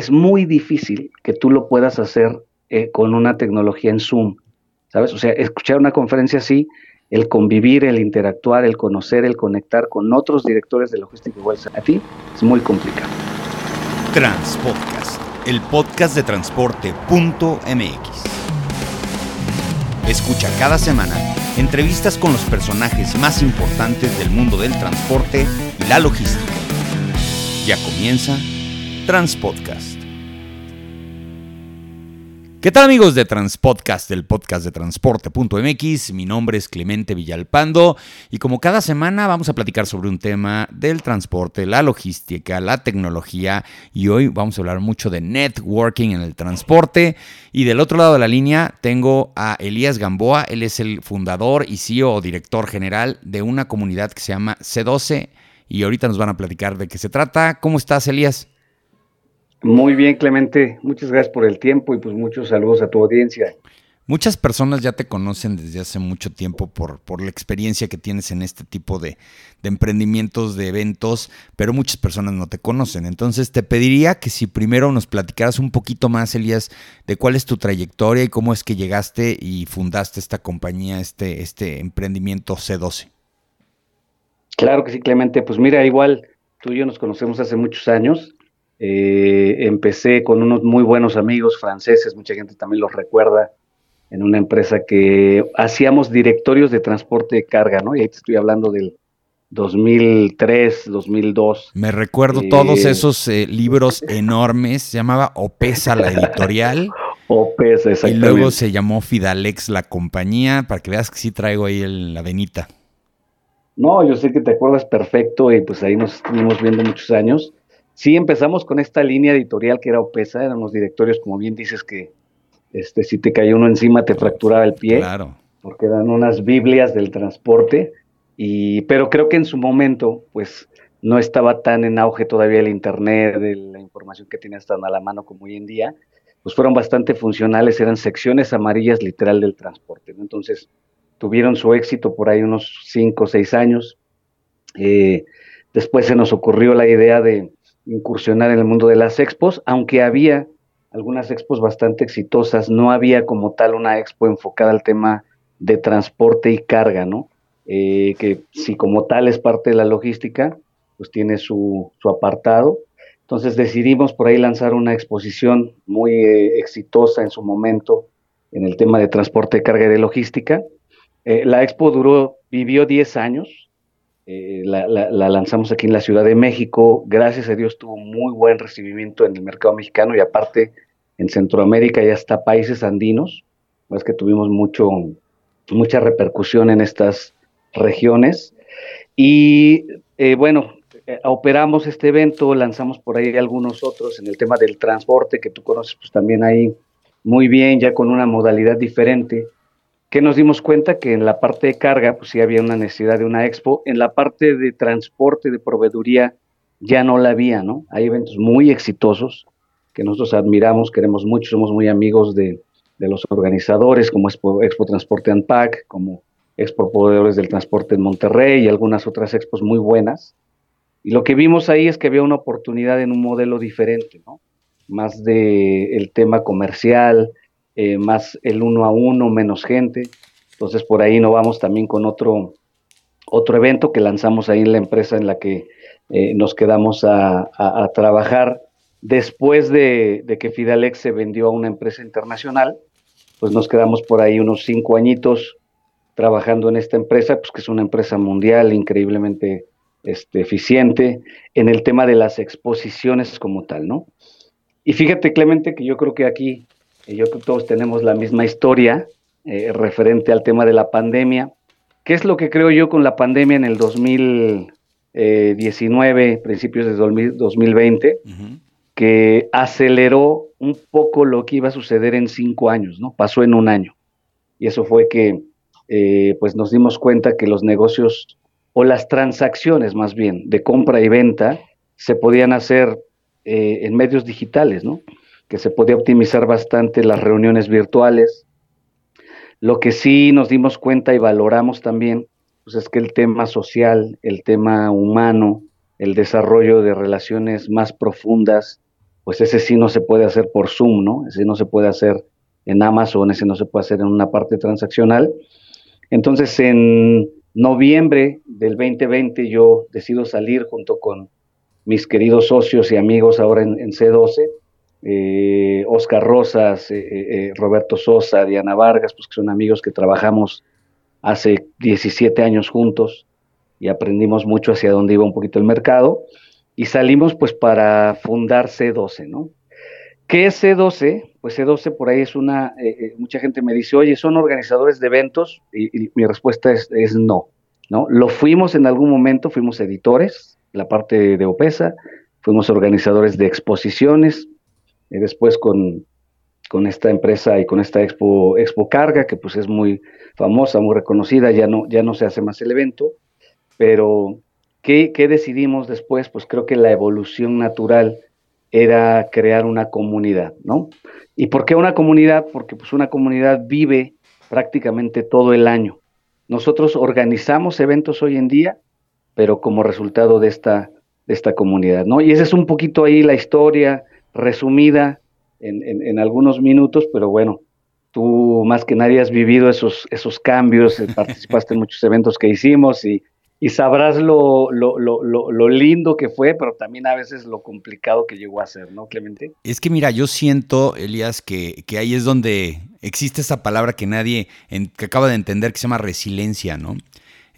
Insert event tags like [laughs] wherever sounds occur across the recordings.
es muy difícil que tú lo puedas hacer eh, con una tecnología en Zoom, ¿sabes? O sea, escuchar una conferencia así, el convivir, el interactuar, el conocer, el conectar con otros directores de logística igual a ti, es muy complicado. Transpodcast, el podcast de transporte.mx. Escucha cada semana entrevistas con los personajes más importantes del mundo del transporte y la logística. Ya comienza Transpodcast. ¿Qué tal amigos de Transpodcast, del podcast de transporte.mx? Mi nombre es Clemente Villalpando y como cada semana vamos a platicar sobre un tema del transporte, la logística, la tecnología y hoy vamos a hablar mucho de networking en el transporte y del otro lado de la línea tengo a Elías Gamboa, él es el fundador y CEO o director general de una comunidad que se llama C12 y ahorita nos van a platicar de qué se trata. ¿Cómo estás Elías? Muy bien, Clemente. Muchas gracias por el tiempo y pues muchos saludos a tu audiencia. Muchas personas ya te conocen desde hace mucho tiempo por, por la experiencia que tienes en este tipo de, de, emprendimientos, de eventos, pero muchas personas no te conocen. Entonces te pediría que si primero nos platicaras un poquito más, Elías, de cuál es tu trayectoria y cómo es que llegaste y fundaste esta compañía, este, este emprendimiento C12. Claro que sí, Clemente. Pues mira, igual tú y yo nos conocemos hace muchos años. Eh, empecé con unos muy buenos amigos franceses, mucha gente también los recuerda, en una empresa que hacíamos directorios de transporte de carga, ¿no? Y ahí te estoy hablando del 2003, 2002. Me recuerdo todos eh, esos eh, libros [laughs] enormes, se llamaba Opesa la editorial. Opesa, exactamente. Y luego se llamó Fidalex la compañía, para que veas que sí traigo ahí la venita. No, yo sé que te acuerdas perfecto y pues ahí nos estuvimos viendo muchos años. Sí, empezamos con esta línea editorial que era OPESA, eran los directorios, como bien dices, que este, si te caía uno encima te fracturaba el pie. Claro. Porque eran unas Biblias del transporte. Y, pero creo que en su momento, pues, no estaba tan en auge todavía el Internet, la información que tienes tan a la mano como hoy en día. Pues fueron bastante funcionales, eran secciones amarillas literal del transporte. Entonces, tuvieron su éxito por ahí unos cinco o seis años. Eh, después se nos ocurrió la idea de incursionar en el mundo de las expos, aunque había algunas expos bastante exitosas, no había como tal una expo enfocada al tema de transporte y carga, ¿no? Eh, que si como tal es parte de la logística, pues tiene su, apartado. Entonces decidimos por ahí lanzar una exposición muy eh, exitosa en su momento en el tema de transporte, carga y de logística. Eh, la expo duró, vivió 10 años, eh, la, lanzamos aquí en la Ciudad de México. Gracias a Dios tuvo muy buen recibimiento en el mercado mexicano y aparte en Centroamérica y hasta países andinos. Es que tuvimos mucho, mucha repercusión en estas regiones. Y eh, bueno, eh, operamos este evento, lanzamos por ahí algunos otros en el tema del transporte que tú conoces pues también ahí muy bien, ya con una modalidad diferente que nos dimos cuenta que en la parte de carga, pues sí había una necesidad de una expo, en la parte de transporte, de proveeduría, ya no la había, ¿no? Hay eventos muy exitosos que nosotros admiramos, queremos mucho, somos muy amigos de, los organizadores, como Expo, Expo Transporte Unpack, como Expo Proveedores del Transporte en Monterrey y algunas otras expos muy buenas. Y lo que vimos ahí es que había una oportunidad en un modelo diferente, ¿no? Más de el tema comercial, eh, más el uno a uno, menos gente. Entonces por ahí no vamos también con otro, otro evento que lanzamos ahí en la empresa en la que eh, nos quedamos a, trabajar. Después de, que Fidalex se vendió a una empresa internacional, pues nos quedamos por ahí unos cinco añitos trabajando en esta empresa, pues que es una empresa mundial increíblemente este, eficiente en el tema de las exposiciones como tal, ¿no? Y fíjate, Clemente, que yo creo que aquí yo creo que todos tenemos la misma historia eh, referente al tema de la pandemia. ¿Qué es lo que creo yo con la pandemia en el 2019, principios de 2020, que aceleró un poco lo que iba a suceder en cinco años, ¿no? Pasó en un año. Y eso fue que, eh, pues nos dimos cuenta que los negocios, o las transacciones más bien, de compra y venta, se podían hacer eh, en medios digitales, ¿no? Que se podía optimizar bastante las reuniones virtuales. Lo que sí nos dimos cuenta y valoramos también, pues es que el tema social, el tema humano, el desarrollo de relaciones más profundas, pues ese sí no se puede hacer por Zoom, ¿no? Ese no se puede hacer en Amazon, ese no se puede hacer en una parte transaccional. Entonces, en noviembre del 2020 yo decido salir junto con mis queridos socios y amigos ahora en, C12, eh, Oscar Rosas, eh, eh, Roberto Sosa, Diana Vargas, pues que son amigos que trabajamos hace 17 años juntos y aprendimos mucho hacia dónde iba un poquito el mercado y salimos pues para fundar C12, ¿no? ¿Qué es C12? Pues C12 por ahí es una, mucha gente me dice, oye, ¿son organizadores de eventos? Y, mi respuesta es, no, ¿no? Lo fuimos en algún momento, fuimos editores, la parte de OPESA, fuimos organizadores de exposiciones, después con, con esta empresa y con esta Expo, Expo Carga, que pues es muy famosa, muy reconocida, ya no, ya no se hace más el evento, pero ¿qué, ¿qué decidimos después? Pues creo que la evolución natural era crear una comunidad, ¿no? ¿Y por qué una comunidad? Porque pues una comunidad vive prácticamente todo el año. Nosotros organizamos eventos hoy en día, pero como resultado de esta, de esta comunidad, ¿no? Y esa es un poquito ahí la historia resumida en, en, algunos minutos, pero bueno, tú más que nadie has vivido esos, esos cambios, eh, [laughs] participaste en muchos eventos que hicimos y, y sabrás lo, lo, lo, lo, lindo que fue, pero también a veces lo complicado que llegó a ser, ¿no, Clemente? Es que mira, yo siento, Elías, que, que ahí es donde existe esa palabra que nadie que acaba de entender que se llama resiliencia, ¿no?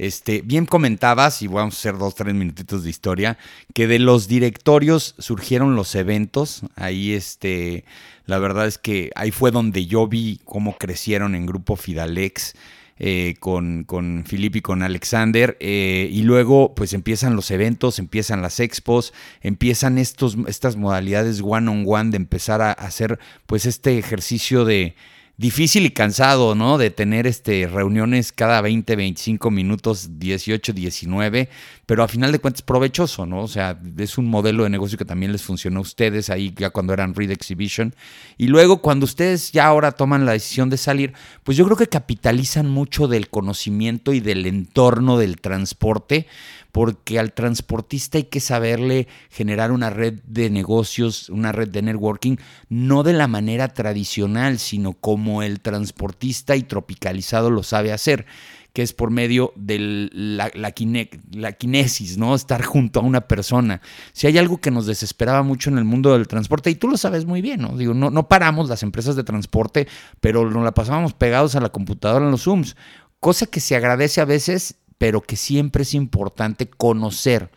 Este, bien comentabas, y vamos a hacer dos, tres minutitos de historia, que de los directorios surgieron los eventos. Ahí, este, la verdad es que ahí fue donde yo vi cómo crecieron en Grupo Fidalex. Eh, con, con y con Alexander. Eh, y luego, pues empiezan los eventos, empiezan las expos, empiezan estos, estas modalidades one-on-one -on -one de empezar a hacer, pues, este ejercicio de difícil y cansado, ¿no? De tener este, reuniones cada 20, 25 minutos, 18, 19, pero a final de cuentas provechoso, ¿no? O sea, es un modelo de negocio que también les funcionó a ustedes ahí ya cuando eran Read Exhibition. Y luego cuando ustedes ya ahora toman la decisión de salir, pues yo creo que capitalizan mucho del conocimiento y del entorno del transporte porque al transportista hay que saberle generar una red de negocios, una red de networking, no de la manera tradicional, sino como el transportista y tropicalizado lo sabe hacer que es por medio de la, la, kinesis, ¿no? Estar junto a una persona. Si hay algo que nos desesperaba mucho en el mundo del transporte, y tú lo sabes muy bien, ¿no? Digo, no, no paramos las empresas de transporte, pero nos la pasábamos pegados a la computadora en los Zooms, cosa que se agradece a veces pero que siempre es importante conocer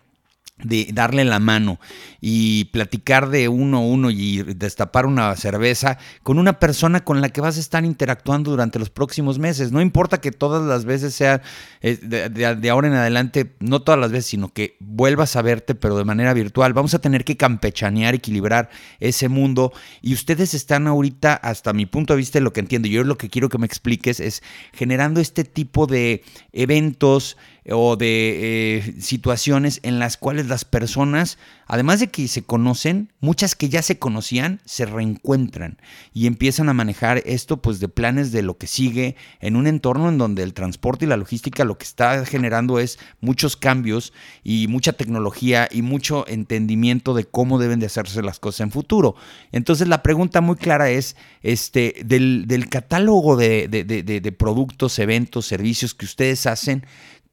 de darle la mano y platicar de uno a uno y destapar una cerveza con una persona con la que vas a estar interactuando durante los próximos meses. No importa que todas las veces sea eh, de, ahora en adelante, no todas las veces, sino que vuelvas a verte, pero de manera virtual. Vamos a tener que campechanear, equilibrar ese mundo. Y ustedes están ahorita, hasta mi punto de vista, lo que entiendo, yo lo que quiero que me expliques es generando este tipo de eventos o de eh, situaciones en las cuales las personas, además de que se conocen, muchas que ya se conocían, se reencuentran y empiezan a manejar esto pues de planes de lo que sigue en un entorno en donde el transporte y la logística lo que está generando es muchos cambios y mucha tecnología y mucho entendimiento de cómo deben de hacerse las cosas en futuro. Entonces la pregunta muy clara es, este, del, catálogo de, de productos, eventos, servicios que ustedes hacen,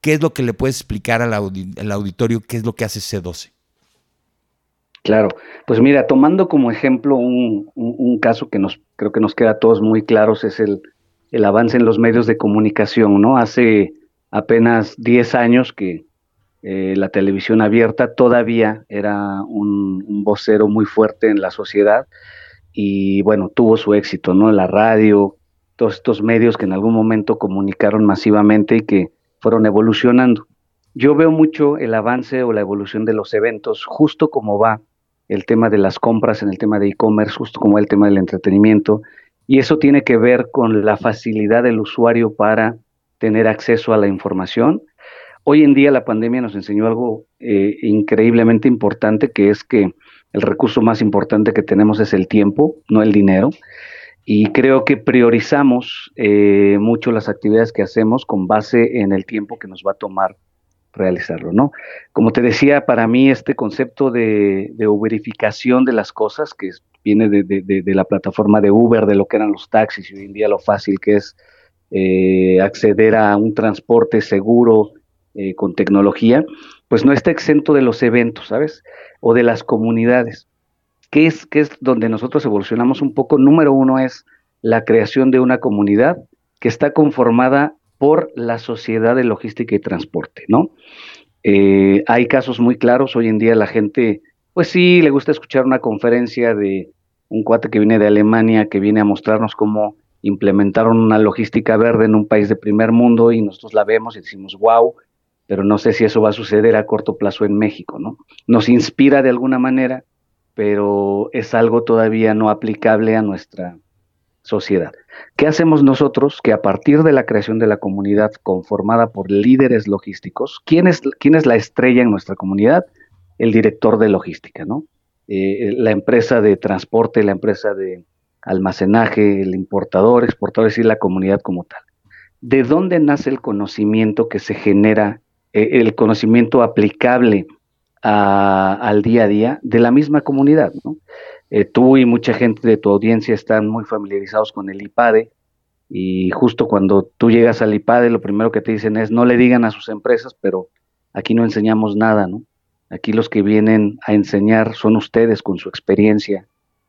¿Qué es lo que le puedes explicar al, auditorio? ¿Qué es lo que hace C12? Claro, pues mira, tomando como ejemplo un, caso que nos creo que nos queda a todos muy claros es el, avance en los medios de comunicación, ¿no? Hace apenas 10 años que eh, la televisión abierta todavía era un, un, vocero muy fuerte en la sociedad y bueno, tuvo su éxito, ¿no? La radio, todos estos medios que en algún momento comunicaron masivamente y que fueron evolucionando. Yo veo mucho el avance o la evolución de los eventos, justo como va el tema de las compras en el tema de e-commerce, justo como va el tema del entretenimiento, y eso tiene que ver con la facilidad del usuario para tener acceso a la información. Hoy en día la pandemia nos enseñó algo eh, increíblemente importante, que es que el recurso más importante que tenemos es el tiempo, no el dinero y creo que priorizamos eh, mucho las actividades que hacemos con base en el tiempo que nos va a tomar realizarlo, ¿no? Como te decía, para mí este concepto de, de uberificación de las cosas, que viene de, la plataforma de Uber, de lo que eran los taxis y hoy en día lo fácil que es eh, acceder a un transporte seguro eh, con tecnología, pues no está exento de los eventos, ¿sabes? O de las comunidades. ¿Qué es, qué es donde nosotros evolucionamos un poco? Número uno es la creación de una comunidad que está conformada por la sociedad de logística y transporte, ¿no? Eh, hay casos muy claros, hoy en día la gente, pues sí, le gusta escuchar una conferencia de un cuate que viene de Alemania, que viene a mostrarnos cómo implementaron una logística verde en un país de primer mundo y nosotros la vemos y decimos, wow, pero no sé si eso va a suceder a corto plazo en México, ¿no? Nos inspira de alguna manera, pero es algo todavía no aplicable a nuestra sociedad. ¿Qué hacemos nosotros que a partir de la creación de la comunidad conformada por líderes logísticos, ¿quién es, quién es la estrella en nuestra comunidad? El director de logística, ¿no? Eh, la empresa de transporte, la empresa de almacenaje, el importador, exportador, es decir, la comunidad como tal. ¿De dónde nace el conocimiento que se genera, eh, el conocimiento aplicable al día a día de la misma comunidad? ¿no? Eh, tú y mucha gente de tu audiencia están muy familiarizados con el IPADE y justo cuando tú llegas al IPADE lo primero que te dicen es no le digan a sus empresas, pero aquí no enseñamos nada, ¿no? Aquí los que vienen a enseñar son ustedes con su experiencia,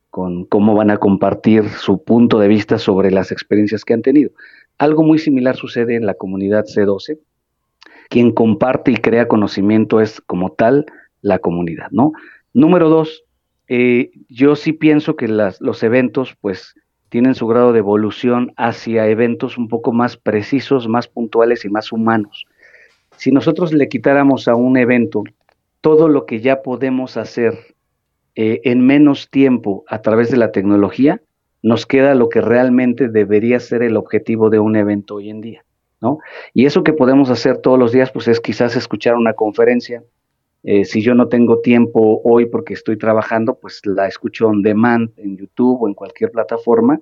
con cómo van a compartir su punto de vista sobre las experiencias que han tenido. Algo muy similar sucede en la comunidad C12. Quien comparte y crea conocimiento es como tal la comunidad, ¿no? Número dos, eh, yo sí pienso que los eventos, pues, tienen su grado de evolución hacia eventos un poco más precisos, más puntuales y más humanos. Si nosotros le quitáramos a un evento todo lo que ya podemos hacer eh, en menos tiempo a través de la tecnología, nos queda lo que realmente debería ser el objetivo de un evento hoy en día, ¿no? Y eso que podemos hacer todos los días, pues es quizás escuchar una conferencia, eh, si yo no tengo tiempo hoy porque estoy trabajando, pues la escucho on demand en YouTube o en cualquier plataforma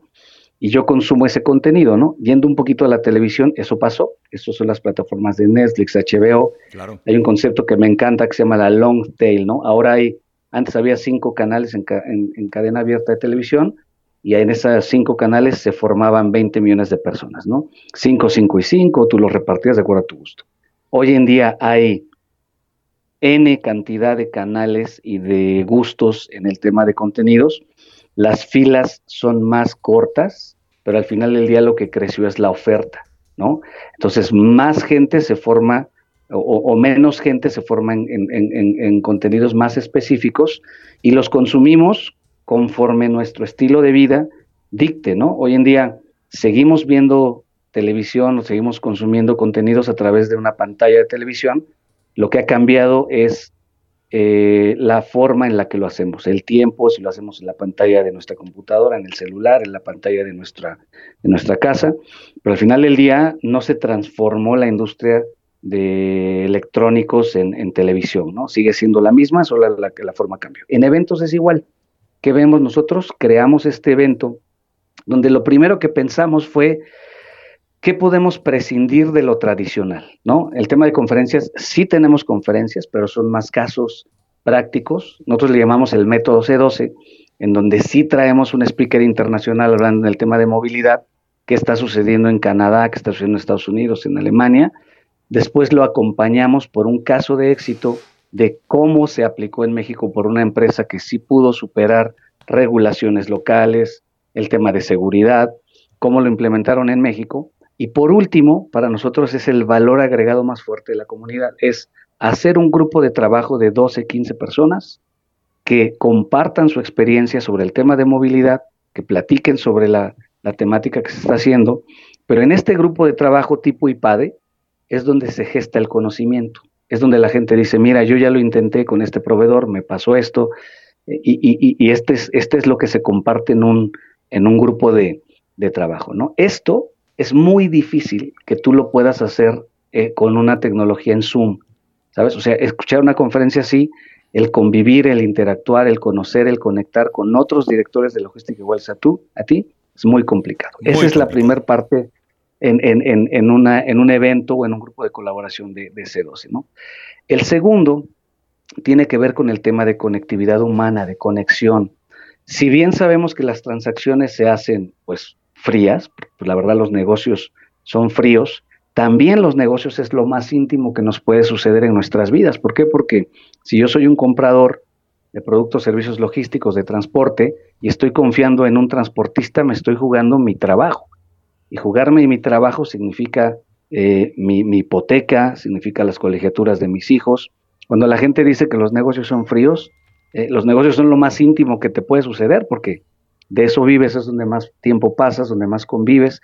y yo consumo ese contenido, ¿no? Yendo un poquito a la televisión, eso pasó. Esas son las plataformas de Netflix, HBO. Claro. Hay un concepto que me encanta que se llama la long tail, ¿no? Ahora hay, antes había cinco canales en, en cadena abierta de televisión y en esos cinco canales se formaban 20 millones de personas, ¿no? Cinco, cinco y cinco, tú los repartías de acuerdo a tu gusto. Hoy en día hay N cantidad de canales y de gustos en el tema de contenidos. Las filas son más cortas, pero al final del día lo que creció es la oferta, ¿no? Entonces, más gente se forma o, menos gente se forma en, en, contenidos más específicos y los consumimos conforme nuestro estilo de vida dicte, ¿no? Hoy en día seguimos viendo televisión o seguimos consumiendo contenidos a través de una pantalla de televisión, lo que ha cambiado es eh, la forma en la que lo hacemos, el tiempo, si lo hacemos en la pantalla de nuestra computadora, en el celular, en la pantalla de nuestra, de nuestra casa, pero al final del día no se transformó la industria de electrónicos en, televisión, ¿no? Sigue siendo la misma, solo la, la forma cambió. En eventos es igual. ¿Qué vemos nosotros? Creamos este evento donde lo primero que pensamos fue ¿qué podemos prescindir de lo tradicional? ¿no? El tema de conferencias, sí tenemos conferencias, pero son más casos prácticos. Nosotros le llamamos el método C12, en donde sí traemos un speaker internacional hablando del tema de movilidad, qué está sucediendo en Canadá, qué está sucediendo en Estados Unidos, en Alemania. Después lo acompañamos por un caso de éxito de cómo se aplicó en México por una empresa que sí pudo superar regulaciones locales, el tema de seguridad, cómo lo implementaron en México y por último, para nosotros es el valor agregado más fuerte de la comunidad, es hacer un grupo de trabajo de 12, 15 personas que compartan su experiencia sobre el tema de movilidad, que platiquen sobre la, temática que se está haciendo, pero en este grupo de trabajo tipo IPADE es donde se gesta el conocimiento, es donde la gente dice, mira, yo ya lo intenté con este proveedor, me pasó esto, y, este, es, este es lo que se comparte en un, en un grupo de, de trabajo. ¿no? Esto es muy difícil que tú lo puedas hacer eh, con una tecnología en Zoom, ¿sabes? O sea, escuchar una conferencia así, el convivir, el interactuar, el conocer, el conectar con otros directores de logística iguales a tú, a ti, es muy complicado. Esa es la primera parte en, en, en, una, en un evento o en un grupo de colaboración de, de C12. ¿no? El segundo tiene que ver con el tema de conectividad humana, de conexión. Si bien sabemos que las transacciones se hacen pues frías, pues la verdad los negocios son fríos, también los negocios es lo más íntimo que nos puede suceder en nuestras vidas. ¿Por qué? Porque si yo soy un comprador de productos, servicios logísticos, de transporte, y estoy confiando en un transportista, me estoy jugando mi trabajo. Y jugarme mi trabajo significa eh, mi, hipoteca, significa las colegiaturas de mis hijos. Cuando la gente dice que los negocios son fríos, eh, los negocios son lo más íntimo que te puede suceder, porque de eso vives, es donde más tiempo pasas, donde más convives.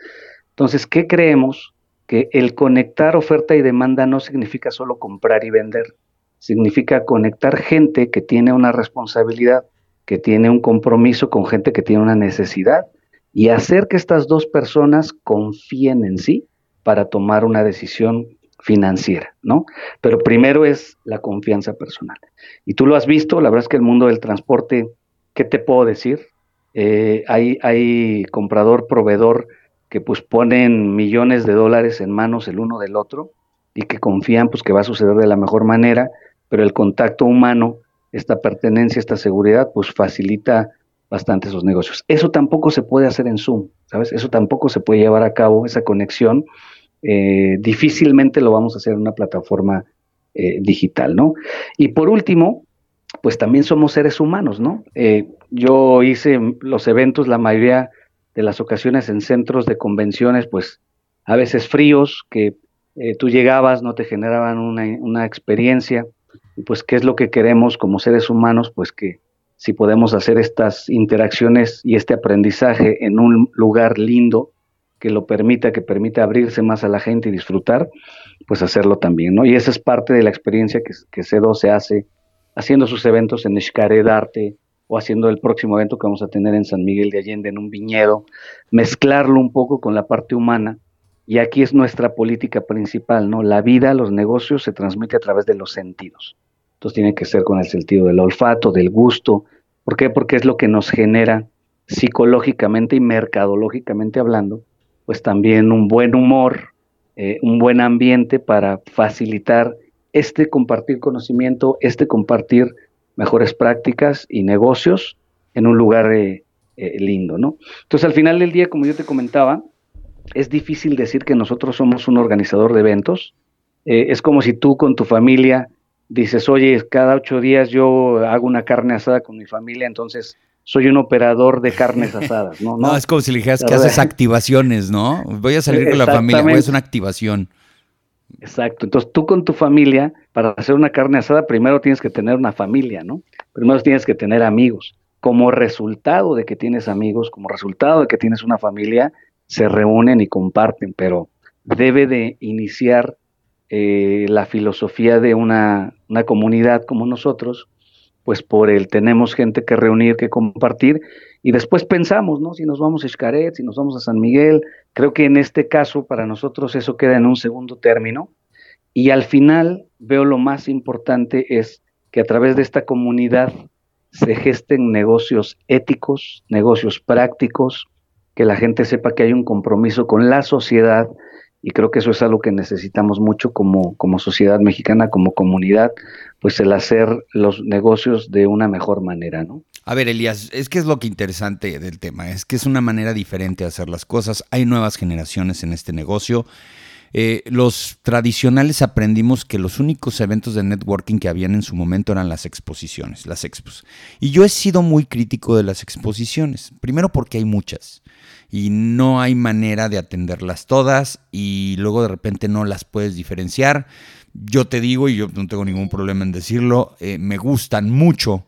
Entonces, ¿qué creemos? Que el conectar oferta y demanda no significa solo comprar y vender, significa conectar gente que tiene una responsabilidad, que tiene un compromiso con gente que tiene una necesidad y hacer que estas dos personas confíen en sí para tomar una decisión financiera, ¿no? Pero primero es la confianza personal. Y tú lo has visto, la verdad es que el mundo del transporte, ¿qué te puedo decir? Eh, hay, comprador, proveedor que pues ponen millones de dólares en manos el uno del otro y que confían pues que va a suceder de la mejor manera, pero el contacto humano, esta pertenencia, esta seguridad, pues facilita bastante esos negocios. Eso tampoco se puede hacer en Zoom, ¿sabes? Eso tampoco se puede llevar a cabo, esa conexión. Eh, difícilmente lo vamos a hacer en una plataforma eh, digital, ¿no? Y por último, pues también somos seres humanos, ¿no? Yo hice los eventos, la mayoría de las ocasiones en centros de convenciones, pues a veces fríos, que tú llegabas, no te generaban una, una experiencia, y pues qué es lo que queremos como seres humanos, pues que si podemos hacer estas interacciones y este aprendizaje en un lugar lindo que lo permita, que permita abrirse más a la gente y disfrutar, pues hacerlo también, ¿no? Y esa es parte de la experiencia que, que C2 se hace haciendo sus eventos en Xcaret Arte o haciendo el próximo evento que vamos a tener en San Miguel de Allende, en un viñedo, mezclarlo un poco con la parte humana. Y aquí es nuestra política principal, ¿no? La vida, los negocios se transmite a través de los sentidos. Entonces tiene que ser con el sentido del olfato, del gusto. ¿Por qué? Porque es lo que nos genera psicológicamente y mercadológicamente hablando, pues también un buen humor, eh, un buen ambiente para facilitar este compartir conocimiento, este compartir mejores prácticas y negocios en un lugar eh, eh, lindo, ¿no? Entonces al final del día, como yo te comentaba, es difícil decir que nosotros somos un organizador de eventos. es como si tú con tu familia dices, oye, cada ocho días yo hago una carne asada con mi familia, entonces soy un operador de carnes [laughs] asadas, ¿no? No, es como si le dijeras que haces [laughs] activaciones, ¿no? Voy a salir con la familia, voy a hacer una activación. Exacto, entonces tú con tu familia, para hacer una carne asada, primero tienes que tener una familia, ¿no? Primero tienes que tener amigos. Como resultado de que tienes amigos, como resultado de que tienes una familia, se reúnen y comparten, pero debe de iniciar eh, la filosofía de una, comunidad como nosotros, pues por el tenemos gente que reunir, que compartir, y después pensamos, ¿no? Si nos vamos a Xcaret, si nos vamos a San Miguel, creo que en este caso para nosotros eso queda en un segundo término, y al final veo lo más importante es que a través de esta comunidad se gesten negocios éticos, negocios prácticos, que la gente sepa que hay un compromiso con la sociedad, y creo que eso es algo que necesitamos mucho como, como sociedad mexicana, como comunidad, pues el hacer los negocios de una mejor manera, ¿no? A ver, Elías, es que es lo que interesante del tema, es que es una manera diferente de hacer las cosas, hay nuevas generaciones en este negocio. Eh, los tradicionales aprendimos que los únicos eventos de networking que habían en su momento eran las exposiciones, las expos. Y yo he sido muy crítico de las exposiciones, primero porque hay muchas y no hay manera de atenderlas todas y luego de repente no las puedes diferenciar. Yo te digo, y yo no tengo ningún problema en decirlo, eh, me gustan mucho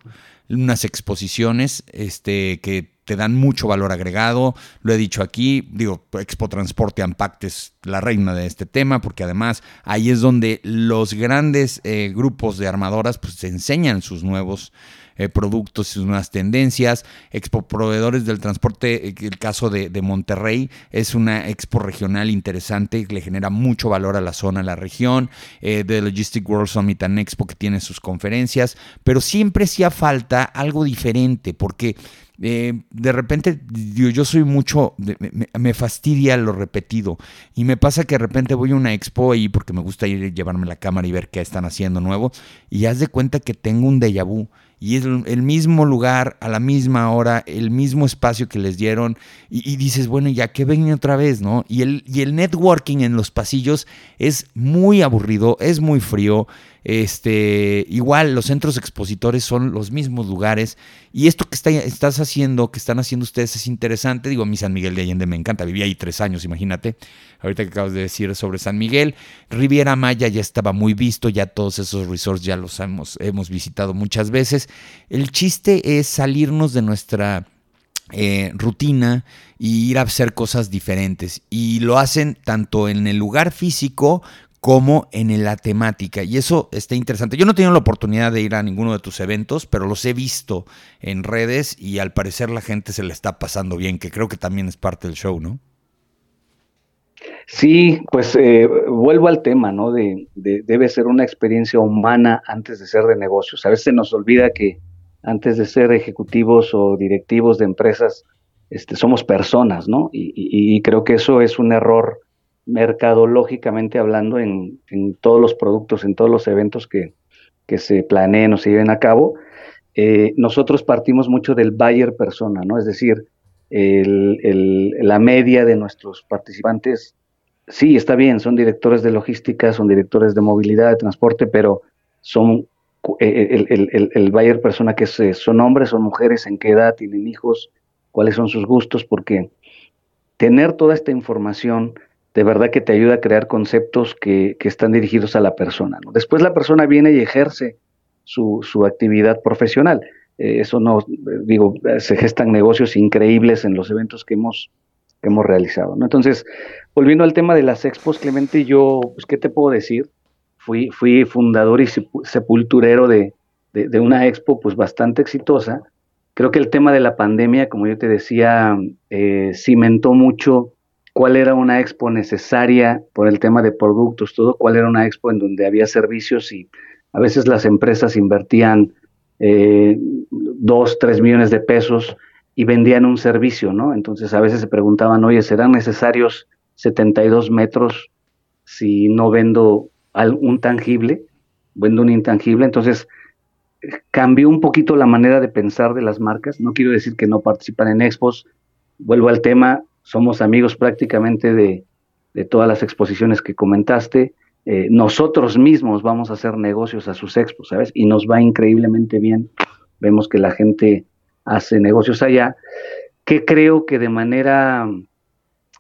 unas exposiciones este, que te dan mucho valor agregado. Lo he dicho aquí, digo, Expo Transporte Ampact es la reina de este tema, porque además ahí es donde los grandes eh, grupos de armadoras pues, enseñan sus nuevos eh, productos y nuevas tendencias. Expo Proveedores del Transporte, eh, el caso de, Monterrey, es una expo regional interesante le genera mucho valor a la zona, a la región. Eh, The Logistic World Summit and Expo que tiene sus conferencias, pero siempre hacía falta algo diferente porque eh, de repente yo, soy mucho, me, fastidia lo repetido y me pasa que de repente voy a una expo ahí porque me gusta ir llevarme la cámara y ver qué están haciendo nuevo y haz de cuenta que tengo un déjà vu y es el mismo lugar, a la misma hora, el mismo espacio que les dieron, y, dices, bueno, ya que ven otra vez, ¿no? Y el, y el networking en los pasillos es muy aburrido, es muy frío, este, igual los centros expositores son los mismos lugares, y esto que está, estás haciendo, que están haciendo ustedes es interesante, digo, a mí San Miguel de Allende me encanta, viví ahí tres años, imagínate, ahorita que acabas de decir sobre San Miguel, Riviera Maya ya estaba muy visto, ya todos esos resorts ya los hemos, hemos visitado muchas veces, el chiste es salirnos de nuestra eh, rutina y ir a hacer cosas diferentes. Y lo hacen tanto en el lugar físico como en la temática. Y eso está interesante. Yo no he tenido la oportunidad de ir a ninguno de tus eventos, pero los he visto en redes y al parecer la gente se le está pasando bien, que creo que también es parte del show, ¿no? Sí, pues eh, vuelvo al tema, ¿no? De, debe ser una experiencia humana antes de ser de negocios. A veces se nos olvida que antes de ser ejecutivos o directivos de empresas, este, somos personas, ¿no? Y, creo que eso es un error mercadológicamente hablando en, todos los productos, en todos los eventos que, se planeen o se lleven a cabo. Eh, nosotros partimos mucho del buyer persona, ¿no? Es decir, la media de nuestros participantes sí, está bien, son directores de logística, son directores de movilidad, de transporte, pero son eh, eh, el, el, el, buyer persona que son hombres, son mujeres, en qué edad, tienen hijos, cuáles son sus gustos, porque tener toda esta información de verdad que te ayuda a crear conceptos que, están dirigidos a la persona. Después la persona viene y ejerce su, actividad profesional. Eh, eso no, digo, se gestan negocios increíbles en los eventos que hemos que hemos realizado. ¿no? Entonces, volviendo al tema de las expos, Clemente, yo, pues, ¿qué te puedo decir? Fui, fui fundador y sepulturero de, de, una expo pues bastante exitosa. Creo que el tema de la pandemia, como yo te decía, eh, cimentó mucho cuál era una expo necesaria por el tema de productos, todo, cuál era una expo en donde había servicios y a veces las empresas invertían eh, dos, tres millones de pesos y vendían un servicio, ¿no? Entonces a veces se preguntaban, oye, ¿serán necesarios 72 metros si no vendo un tangible? Vendo un intangible. Entonces cambió un poquito la manera de pensar de las marcas. No quiero decir que no participan en expos. Vuelvo al tema, somos amigos prácticamente de, todas las exposiciones que comentaste. Eh, nosotros mismos vamos a hacer negocios a sus expos, ¿sabes? Y nos va increíblemente bien. Vemos que la gente hace negocios allá, que creo que de manera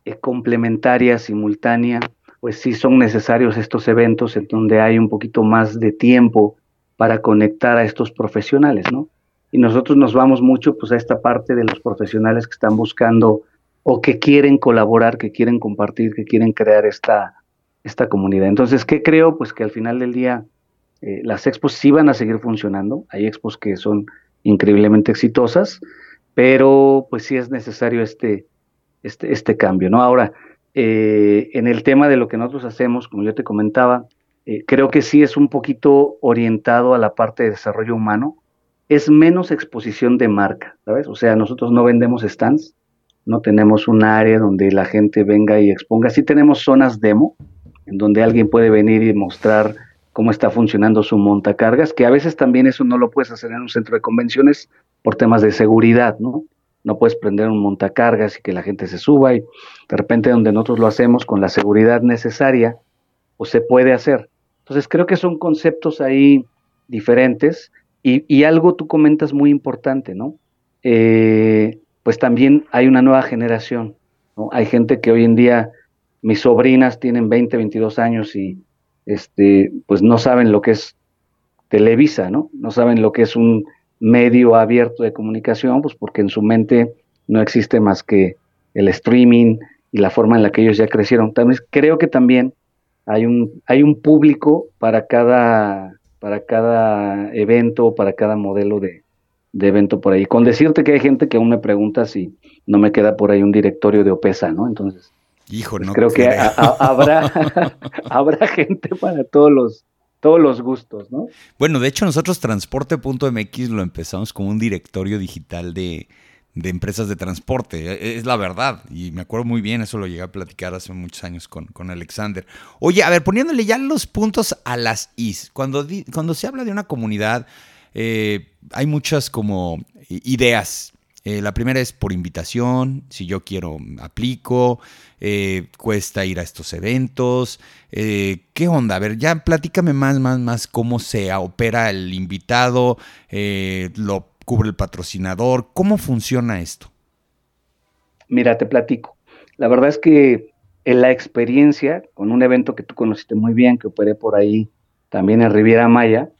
eh, complementaria, simultánea, pues sí son necesarios estos eventos en donde hay un poquito más de tiempo para conectar a estos profesionales, ¿no? Y nosotros nos vamos mucho pues a esta parte de los profesionales que están buscando o que quieren colaborar, que quieren compartir, que quieren crear esta, esta comunidad. Entonces, ¿qué creo? Pues que al final del día eh, las expos sí van a seguir funcionando. Hay expos que son increíblemente exitosas, pero pues sí es necesario este, este, este cambio, ¿no? Ahora, eh, en el tema de lo que nosotros hacemos, como yo te comentaba, eh, creo que sí es un poquito orientado a la parte de desarrollo humano, es menos exposición de marca, ¿sabes? O sea, nosotros no vendemos stands, no tenemos un área donde la gente venga y exponga, sí tenemos zonas demo, en donde alguien puede venir y mostrar cómo está funcionando su montacargas, que a veces también eso no lo puedes hacer en un centro de convenciones por temas de seguridad, ¿no? No puedes prender un montacargas y que la gente se suba y de repente donde nosotros lo hacemos con la seguridad necesaria, pues se puede hacer. Entonces creo que son conceptos ahí diferentes y, algo tú comentas muy importante, ¿no? Eh, pues también hay una nueva generación, ¿no? Hay gente que hoy en día, mis sobrinas tienen 20, 22 años y este, pues no saben lo que es Televisa, ¿no? No saben lo que es un medio abierto de comunicación, pues porque en su mente no existe más que el streaming y la forma en la que ellos ya crecieron. También creo que también hay un hay un público para cada para cada evento, para cada modelo de, de evento por ahí. Con decirte que hay gente que aún me pregunta si no me queda por ahí un directorio de OPESA, ¿no? Entonces, Hijo, pues no creo que habrá, [laughs] habrá gente para todos los, todos los gustos, ¿no? Bueno, de hecho nosotros transporte.mx lo empezamos como un directorio digital de, de empresas de transporte. E, es la verdad. Y me acuerdo muy bien, eso lo llegué a platicar hace muchos años con, con Alexander. Oye, a ver, poniéndole ya los puntos a las is. Cuando, cuando se habla de una comunidad, eh, hay muchas como ideas. Eh, la primera es por invitación, si yo quiero, aplico, eh, cuesta ir a estos eventos. ¿Qué onda? A ver, ya platícame más, más, más cómo se opera el invitado, lo cubre el patrocinador? ¿Cómo funciona esto? Mira, te platico. La verdad es que en la experiencia con un evento que tú conociste muy bien, que operé por ahí también en Riviera Maya.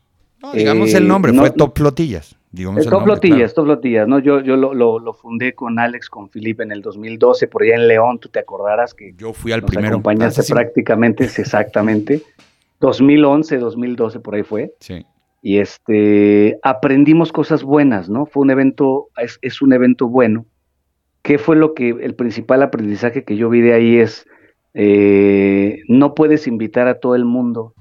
Digamos el nombre, eh, fue Top Flotillas. Digamos Top Flotillas, Top Flotillas, ¿no? Yo, yo lo, lo, fundé con Alex, con Felipe en el 2012, por allá en León, tú te acordarás que yo fui al primero. acompañaste prácticamente, exactamente. 2011, 2012, por ahí fue. Sí y este aprendimos cosas buenas, ¿no? Fue un evento, es, un evento bueno. ¿Qué fue lo que el principal aprendizaje que yo vi de ahí es eh, no puedes invitar a todo el mundo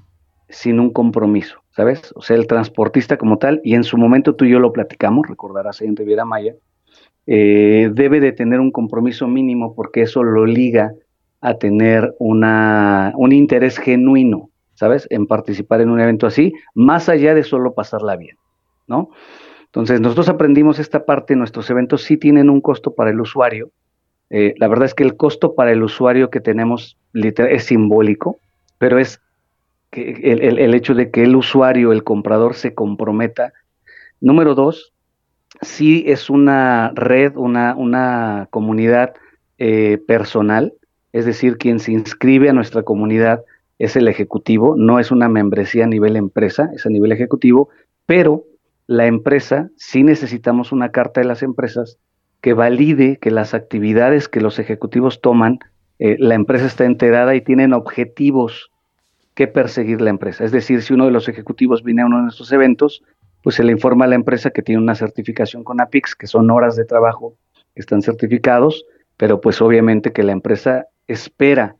sin un compromiso, ¿sabes? O sea, el transportista como tal, y en su momento tú y yo lo platicamos, recordarás en Riviera Maya, eh, debe de tener un compromiso mínimo porque eso lo liga a tener una, un interés genuino ¿sabes? En participar en un evento así, más allá de solo pasarla bien, ¿no? Entonces, nosotros aprendimos esta parte, nuestros eventos sí tienen un costo para el usuario. Eh, la verdad es que el costo para el usuario que tenemos es simbólico, pero es que el, hecho de que el usuario, el comprador, se comprometa. Número dos, sí es una red, una, comunidad eh, personal, es decir, quien se inscribe a nuestra comunidad es el ejecutivo, no es una membresía a nivel empresa, es a nivel ejecutivo, pero la empresa, sí necesitamos una carta de las empresas que valide que las actividades que los ejecutivos toman, eh, la empresa está enterada y tienen objetivos que perseguir la empresa. Es decir, si uno de los ejecutivos viene a uno de nuestros eventos, pues se le informa a la empresa que tiene una certificación con APIX, que son horas de trabajo que están certificados, pero pues obviamente que la empresa espera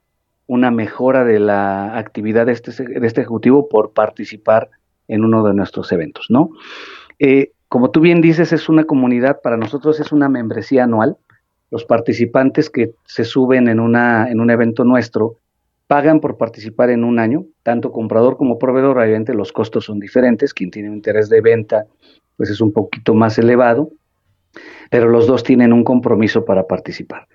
una mejora de la actividad de este, de este ejecutivo por participar en uno de nuestros eventos, ¿no? Eh, como tú bien dices, es una comunidad, para nosotros es una membresía anual. Los participantes que se suben en, una, en un evento nuestro pagan por participar en un año, tanto comprador como proveedor, obviamente los costos son diferentes, quien tiene un interés de venta pues es un poquito más elevado, pero los dos tienen un compromiso para participar.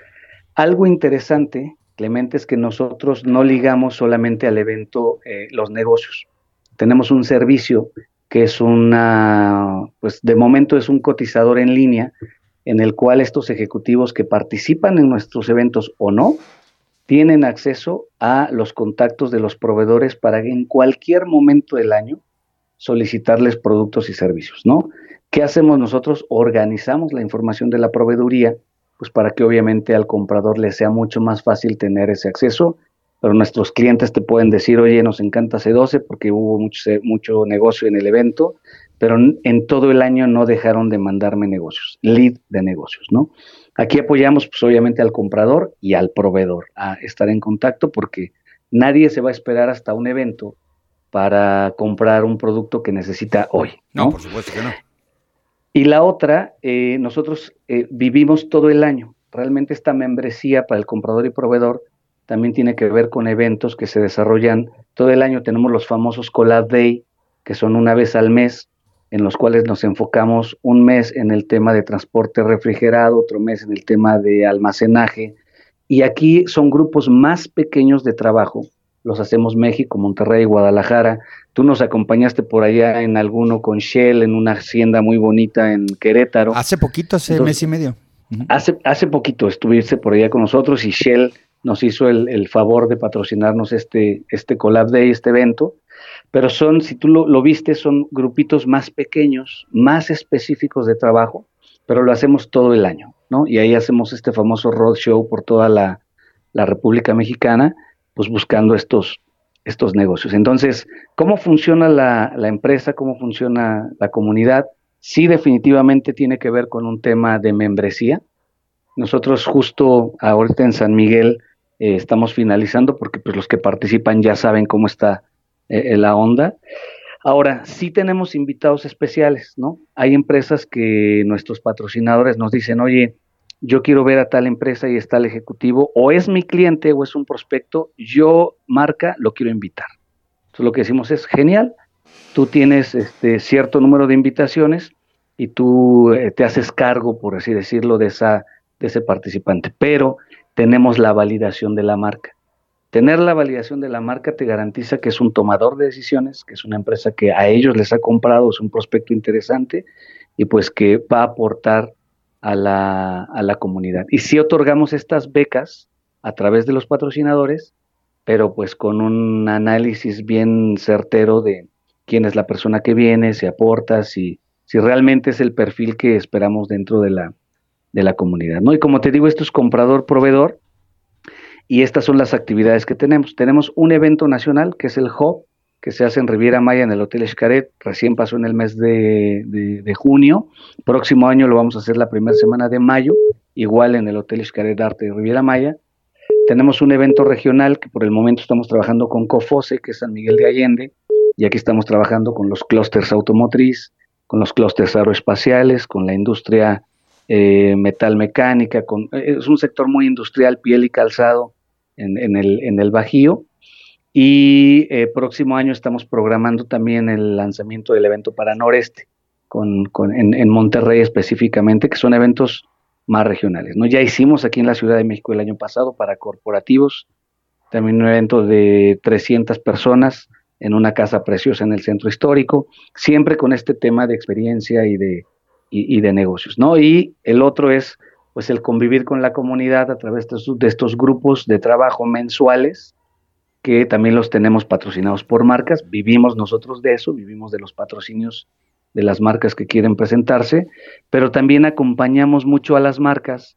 Algo interesante Clemente, es que nosotros no ligamos solamente al evento eh, los negocios. Tenemos un servicio que es una, pues de momento es un cotizador en línea en el cual estos ejecutivos que participan en nuestros eventos o no, tienen acceso a los contactos de los proveedores para en cualquier momento del año solicitarles productos y servicios, ¿no? ¿Qué hacemos nosotros? Organizamos la información de la proveeduría pues para que obviamente al comprador le sea mucho más fácil tener ese acceso. Pero nuestros clientes te pueden decir, oye, nos encanta C12 porque hubo mucho, mucho negocio en el evento, pero en todo el año no dejaron de mandarme negocios, lead de negocios, ¿no? Aquí apoyamos, pues obviamente al comprador y al proveedor a estar en contacto porque nadie se va a esperar hasta un evento para comprar un producto que necesita hoy. No, por supuesto que no. Y la otra, eh, nosotros eh, vivimos todo el año. Realmente esta membresía para el comprador y proveedor también tiene que ver con eventos que se desarrollan todo el año. Tenemos los famosos Collab Day, que son una vez al mes, en los cuales nos enfocamos un mes en el tema de transporte refrigerado, otro mes en el tema de almacenaje. Y aquí son grupos más pequeños de trabajo los hacemos México, Monterrey, Guadalajara. Tú nos acompañaste por allá en alguno con Shell, en una hacienda muy bonita en Querétaro. Hace poquito, hace mes y medio. hace, hace poquito estuviste por allá con nosotros y Shell nos hizo el, favor de patrocinarnos este, este Collab Day, este evento. Pero son, si tú lo, viste, son grupitos más pequeños, más específicos de trabajo, pero lo hacemos todo el año, ¿no? Y ahí hacemos este famoso roadshow por toda la, la República Mexicana pues buscando estos, estos negocios. Entonces, ¿cómo funciona la, empresa? ¿Cómo funciona la comunidad? sí definitivamente tiene que ver con un tema de membresía. Nosotros justo ahorita en San Miguel eh, estamos finalizando porque pues, los que participan ya saben cómo está eh, la onda. Ahora, sí tenemos invitados especiales, ¿no? Hay empresas que nuestros patrocinadores nos dicen, oye, yo quiero ver a tal empresa y está el ejecutivo, o es mi cliente o es un prospecto, yo marca, lo quiero invitar. Entonces lo que decimos es, genial, tú tienes este cierto número de invitaciones y tú eh, te haces cargo, por así decirlo, de, esa, de ese participante, pero tenemos la validación de la marca. Tener la validación de la marca te garantiza que es un tomador de decisiones, que es una empresa que a ellos les ha comprado, es un prospecto interesante y pues que va a aportar a la, a la comunidad. Y si otorgamos estas becas a través de los patrocinadores, pero pues con un análisis bien certero de quién es la persona que viene, si aporta, si, si realmente es el perfil que esperamos dentro de la, de la comunidad. ¿no? Y como te digo, esto es comprador-proveedor y estas son las actividades que tenemos. Tenemos un evento nacional que es el HOP, que se hace en Riviera Maya en el Hotel Xcaret, recién pasó en el mes de, junio, próximo año lo vamos a hacer la primera semana de mayo, igual en el Hotel Xcaret Arte de Riviera Maya. Tenemos un evento regional que por el momento estamos trabajando con COFOSE, que es San Miguel de Allende, y aquí estamos trabajando con los clústeres automotriz, con los clústeres aeroespaciales, con la industria eh, metalmecánica, con, es un sector muy industrial, piel y calzado en, el, en el Bajío, y eh, próximo año estamos programando también el lanzamiento del evento para Noreste, con, en, Monterrey específicamente, que son eventos más regionales. ¿no? Ya hicimos aquí en la Ciudad de México el año pasado para corporativos, también un evento de 300 personas en una casa preciosa en el centro histórico, siempre con este tema de experiencia y de, y, de negocios. ¿no? Y el otro es pues el convivir con la comunidad a través de estos grupos de trabajo mensuales que también los tenemos patrocinados por marcas, vivimos nosotros de eso, vivimos de los patrocinios de las marcas que quieren presentarse, pero también acompañamos mucho a las marcas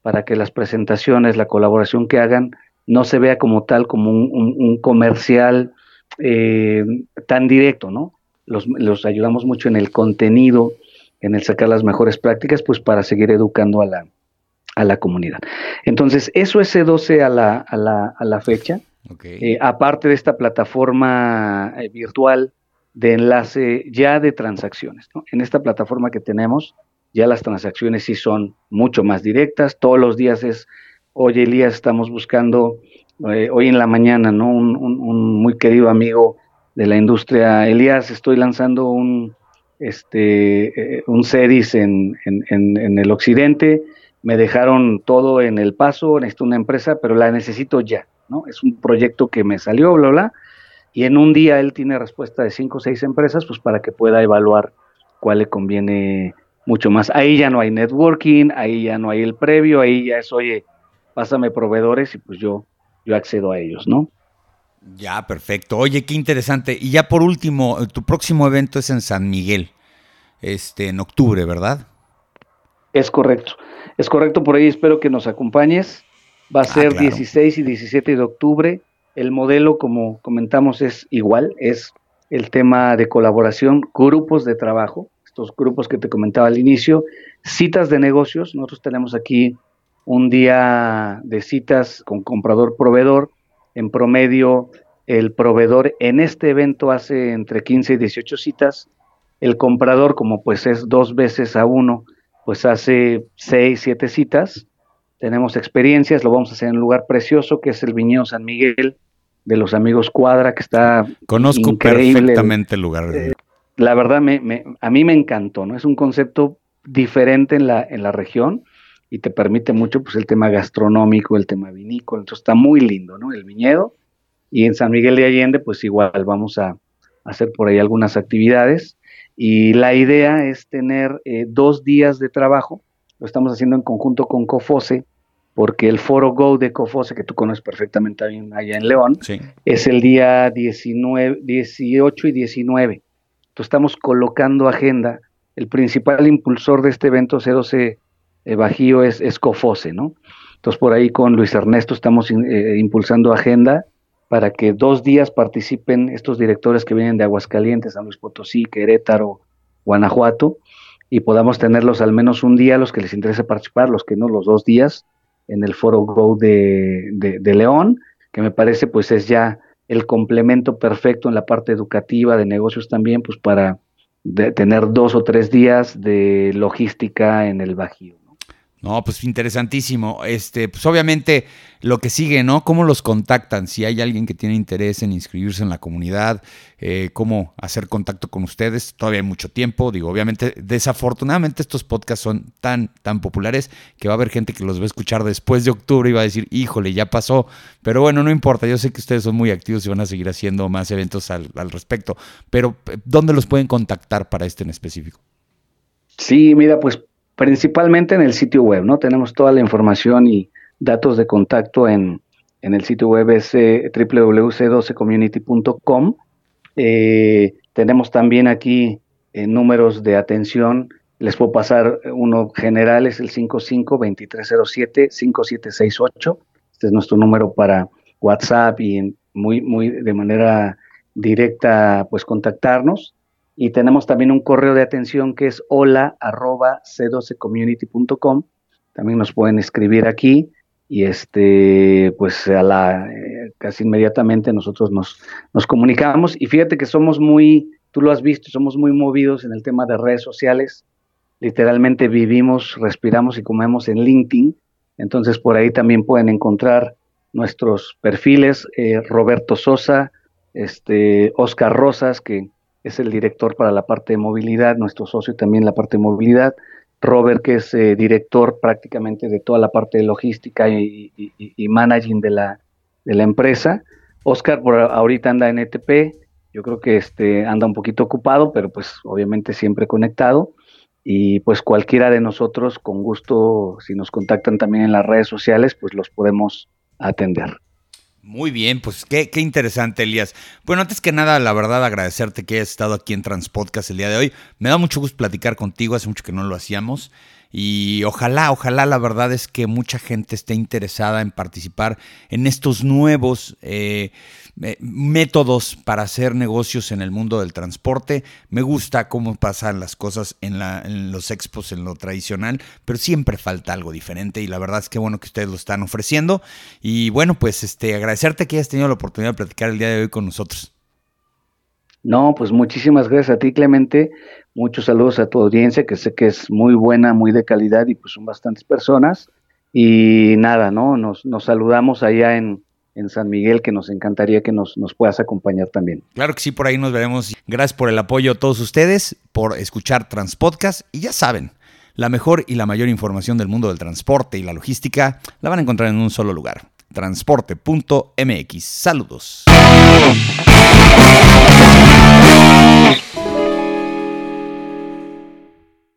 para que las presentaciones, la colaboración que hagan, no se vea como tal, como un, comercial eh, tan directo, ¿no? Los, los, ayudamos mucho en el contenido, en el sacar las mejores prácticas, pues para seguir educando a la, a la comunidad. Entonces, eso es C12 a la, a la, a la fecha. Eh, aparte de esta plataforma eh, virtual de enlace ya de transacciones. En esta plataforma que tenemos, ya las transacciones sí son mucho más directas. Todos los días es, oye Elías, estamos buscando, eh, hoy en la mañana, ¿no? Un, muy querido amigo de la industria, Elías, estoy lanzando un, este, un CEDIS en, en el occidente, me dejaron todo en el paso, necesito una empresa, pero la necesito ya. ¿no? Es un proyecto que me salió, bla, bla, y en un día él tiene respuesta de cinco o seis empresas, pues para que pueda evaluar cuál le conviene mucho más. Ahí ya no hay networking, ahí ya no hay el previo, ahí ya es, oye, pásame proveedores y pues yo, yo accedo a ellos, ¿no? Ya, perfecto. Oye, qué interesante. Y ya por último, tu próximo evento es en San Miguel, este, en octubre, ¿verdad? Es correcto. Es correcto, por ahí espero que nos acompañes. Va a ah, ser 16 y 17 de octubre. El modelo, como comentamos, es igual, es el tema de colaboración, grupos de trabajo, estos grupos que te comentaba al inicio, citas de negocios. Nosotros tenemos aquí un día de citas con comprador-proveedor. En promedio, el proveedor en este evento hace entre 15 y 18 citas. El comprador, como pues es dos veces a uno, pues hace 6, 7 citas tenemos experiencias, lo vamos a hacer en un lugar precioso que es el Viñedo San Miguel de los amigos Cuadra, que está Conozco perfectamente el lugar. Eh, la verdad, me, a mí me encantó, ¿no? Es un concepto diferente en la, en la región y te permite mucho pues el tema gastronómico, el tema vinícola, entonces está muy lindo, ¿no? El viñedo. Y en San Miguel de Allende, pues igual vamos a hacer por ahí algunas actividades. Y la idea es tener eh, dos días de trabajo lo estamos haciendo en conjunto con COFOSE, porque el foro Go de COFOSE, que tú conoces perfectamente allá en León, es el día 19, 18 y 19. Entonces estamos colocando agenda. El principal impulsor de este evento C12 eh, Bajío es, es, COFOSE, ¿no? Entonces por ahí con Luis Ernesto estamos eh, impulsando agenda para que dos días participen estos directores que vienen de Aguascalientes, San Luis Potosí, Querétaro, Guanajuato, y podamos tenerlos al menos un día, los que les interese participar, los que no, los dos días, en el foro Go de, de, León, que me parece pues es ya el complemento perfecto en la parte educativa de negocios también, pues para tener dos o tres días de logística en el Bajío. No, pues interesantísimo. Este, pues obviamente lo que sigue, ¿no? ¿Cómo los contactan? Si hay alguien que tiene interés en inscribirse en la comunidad, eh, cómo hacer contacto con ustedes. Todavía hay mucho tiempo. Digo, obviamente, desafortunadamente estos podcasts son tan, tan populares que va a haber gente que los va a escuchar después de octubre y va a decir, híjole, ya pasó. Pero bueno, no importa. Yo sé que ustedes son muy activos y van a seguir haciendo más eventos al, al respecto. Pero, ¿dónde los pueden contactar para este en específico? Sí, mira, pues principalmente en el sitio web, ¿no? Tenemos toda la información y datos de contacto en, el sitio web es eh, www.c12community.com. Eh, tenemos también aquí eh, números de atención. Les puedo pasar uno general, es el 55-2307-5768. Este es nuestro número para WhatsApp y muy, muy de manera directa, pues contactarnos. Y tenemos también un correo de atención que es hola arroba c12community.com. También nos pueden escribir aquí y este, pues a la, eh, casi inmediatamente nosotros nos, nos comunicamos. Y fíjate que somos muy, tú lo has visto, somos muy movidos en el tema de redes sociales. Literalmente vivimos, respiramos y comemos en LinkedIn. Entonces por ahí también pueden encontrar nuestros perfiles. Eh, Roberto Sosa, este, Oscar Rosas, que es el director para la parte de movilidad, nuestro socio también la parte de movilidad, Robert, que es eh, director prácticamente de toda la parte de logística y, managing de la, de la empresa. Oscar por ahorita anda en ETP, yo creo que este anda un poquito ocupado, pero pues obviamente siempre conectado. Y pues cualquiera de nosotros, con gusto, si nos contactan también en las redes sociales, pues los podemos atender. Muy bien, pues qué, qué, interesante, Elías. Bueno, antes que nada, la verdad, agradecerte que hayas estado aquí en Transpodcast el día de hoy. Me da mucho gusto platicar contigo, hace mucho que no lo hacíamos. Y ojalá, ojalá la verdad es que mucha gente esté interesada en participar en estos nuevos eh, métodos para hacer negocios en el mundo del transporte. Me gusta cómo pasan las cosas en, la, en los expos, en lo tradicional, pero siempre falta algo diferente y la verdad es que bueno que ustedes lo están ofreciendo. Y bueno, pues este, agradecerte que hayas tenido la oportunidad de platicar el día de hoy con nosotros. No, pues muchísimas gracias a ti, Clemente. Muchos saludos a tu audiencia, que sé que es muy buena, muy de calidad y pues son bastantes personas. Y nada, ¿no? Nos, nos saludamos allá en, en San Miguel, que nos encantaría que nos, nos puedas acompañar también. Claro que sí, por ahí nos veremos. Gracias por el apoyo a todos ustedes, por escuchar Transpodcast. Y ya saben, la mejor y la mayor información del mundo del transporte y la logística la van a encontrar en un solo lugar. Transporte.mx. Saludos. Okay.